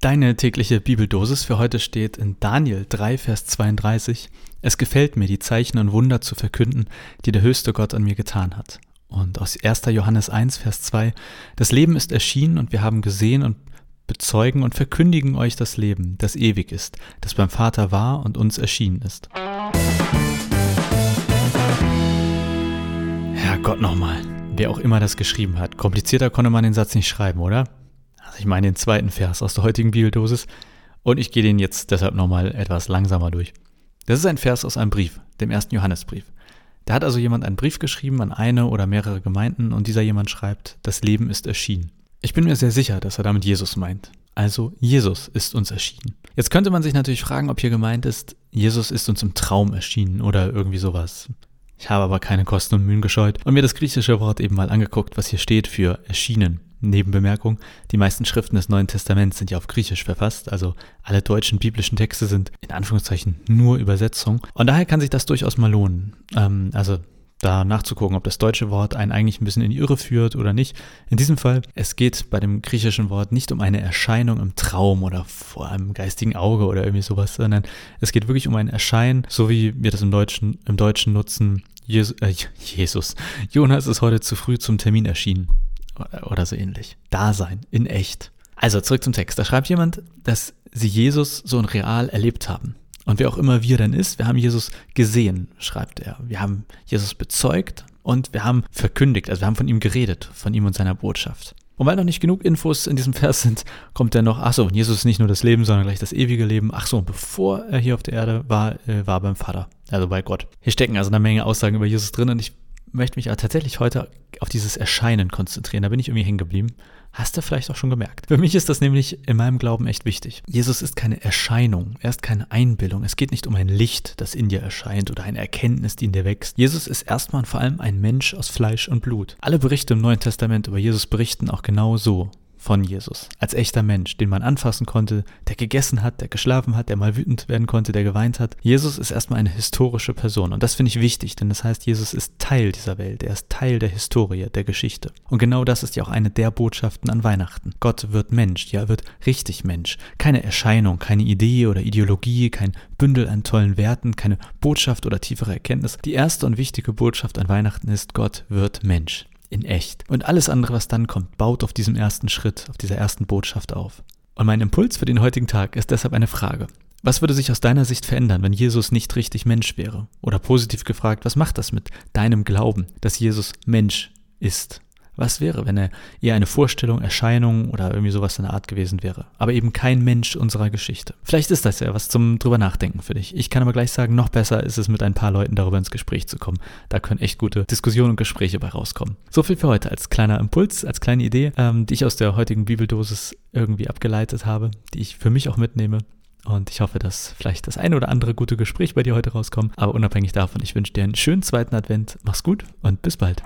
Deine tägliche Bibeldosis für heute steht in Daniel 3, Vers 32. Es gefällt mir, die Zeichen und Wunder zu verkünden, die der höchste Gott an mir getan hat. Und aus 1. Johannes 1, Vers 2. Das Leben ist erschienen und wir haben gesehen und bezeugen und verkündigen euch das Leben, das ewig ist, das beim Vater war und uns erschienen ist. Herrgott nochmal, wer auch immer das geschrieben hat. Komplizierter konnte man den Satz nicht schreiben, oder? Ich meine den zweiten Vers aus der heutigen Bibeldosis und ich gehe den jetzt deshalb nochmal etwas langsamer durch. Das ist ein Vers aus einem Brief, dem ersten Johannesbrief. Da hat also jemand einen Brief geschrieben an eine oder mehrere Gemeinden und dieser jemand schreibt, das Leben ist erschienen. Ich bin mir sehr sicher, dass er damit Jesus meint. Also Jesus ist uns erschienen. Jetzt könnte man sich natürlich fragen, ob hier gemeint ist, Jesus ist uns im Traum erschienen oder irgendwie sowas. Ich habe aber keine Kosten und Mühen gescheut und mir das griechische Wort eben mal angeguckt, was hier steht für erschienen. Nebenbemerkung, die meisten Schriften des Neuen Testaments sind ja auf Griechisch verfasst, also alle deutschen biblischen Texte sind in Anführungszeichen nur Übersetzung. Und daher kann sich das durchaus mal lohnen. Ähm, also da nachzugucken, ob das deutsche Wort einen eigentlich ein bisschen in die Irre führt oder nicht. In diesem Fall, es geht bei dem griechischen Wort nicht um eine Erscheinung im Traum oder vor einem geistigen Auge oder irgendwie sowas, sondern es geht wirklich um ein Erscheinen, so wie wir das im Deutschen, im Deutschen nutzen. Jesus, äh, Jesus. Jonas ist heute zu früh zum Termin erschienen oder so ähnlich. Dasein in echt. Also zurück zum Text. Da schreibt jemand, dass sie Jesus so in real erlebt haben. Und wer auch immer wir denn ist, wir haben Jesus gesehen, schreibt er. Wir haben Jesus bezeugt und wir haben verkündigt, also wir haben von ihm geredet, von ihm und seiner Botschaft. Und weil noch nicht genug Infos in diesem Vers sind, kommt dann noch, ach so, Jesus ist nicht nur das Leben, sondern gleich das ewige Leben. Ach so, bevor er hier auf der Erde war, äh, war beim Vater, also bei Gott. Hier stecken also eine Menge Aussagen über Jesus drin und ich möchte mich tatsächlich heute auf dieses Erscheinen konzentrieren. Da bin ich irgendwie hängen geblieben. Hast du vielleicht auch schon gemerkt. Für mich ist das nämlich in meinem Glauben echt wichtig. Jesus ist keine Erscheinung, er ist keine Einbildung. Es geht nicht um ein Licht, das in dir erscheint oder eine Erkenntnis, die in dir wächst. Jesus ist erstmal und vor allem ein Mensch aus Fleisch und Blut. Alle Berichte im Neuen Testament über Jesus berichten auch genau so von Jesus. Als echter Mensch, den man anfassen konnte, der gegessen hat, der geschlafen hat, der mal wütend werden konnte, der geweint hat. Jesus ist erstmal eine historische Person. Und das finde ich wichtig, denn das heißt, Jesus ist Teil dieser Welt. Er ist Teil der Historie, der Geschichte. Und genau das ist ja auch eine der Botschaften an Weihnachten. Gott wird Mensch. Ja, er wird richtig Mensch. Keine Erscheinung, keine Idee oder Ideologie, kein Bündel an tollen Werten, keine Botschaft oder tiefere Erkenntnis. Die erste und wichtige Botschaft an Weihnachten ist, Gott wird Mensch in echt. Und alles andere, was dann kommt, baut auf diesem ersten Schritt, auf dieser ersten Botschaft auf. Und mein Impuls für den heutigen Tag ist deshalb eine Frage. Was würde sich aus deiner Sicht verändern, wenn Jesus nicht richtig Mensch wäre? Oder positiv gefragt, was macht das mit deinem Glauben, dass Jesus Mensch ist? Was wäre, wenn er eher eine Vorstellung, Erscheinung oder irgendwie sowas in der Art gewesen wäre, aber eben kein Mensch unserer Geschichte? Vielleicht ist das ja was zum drüber nachdenken für dich. Ich kann aber gleich sagen, noch besser ist es mit ein paar Leuten darüber ins Gespräch zu kommen. Da können echt gute Diskussionen und Gespräche bei rauskommen. So viel für heute als kleiner Impuls, als kleine Idee, ähm, die ich aus der heutigen Bibeldosis irgendwie abgeleitet habe, die ich für mich auch mitnehme. Und ich hoffe, dass vielleicht das eine oder andere gute Gespräch bei dir heute rauskommt. Aber unabhängig davon, ich wünsche dir einen schönen zweiten Advent. Mach's gut und bis bald.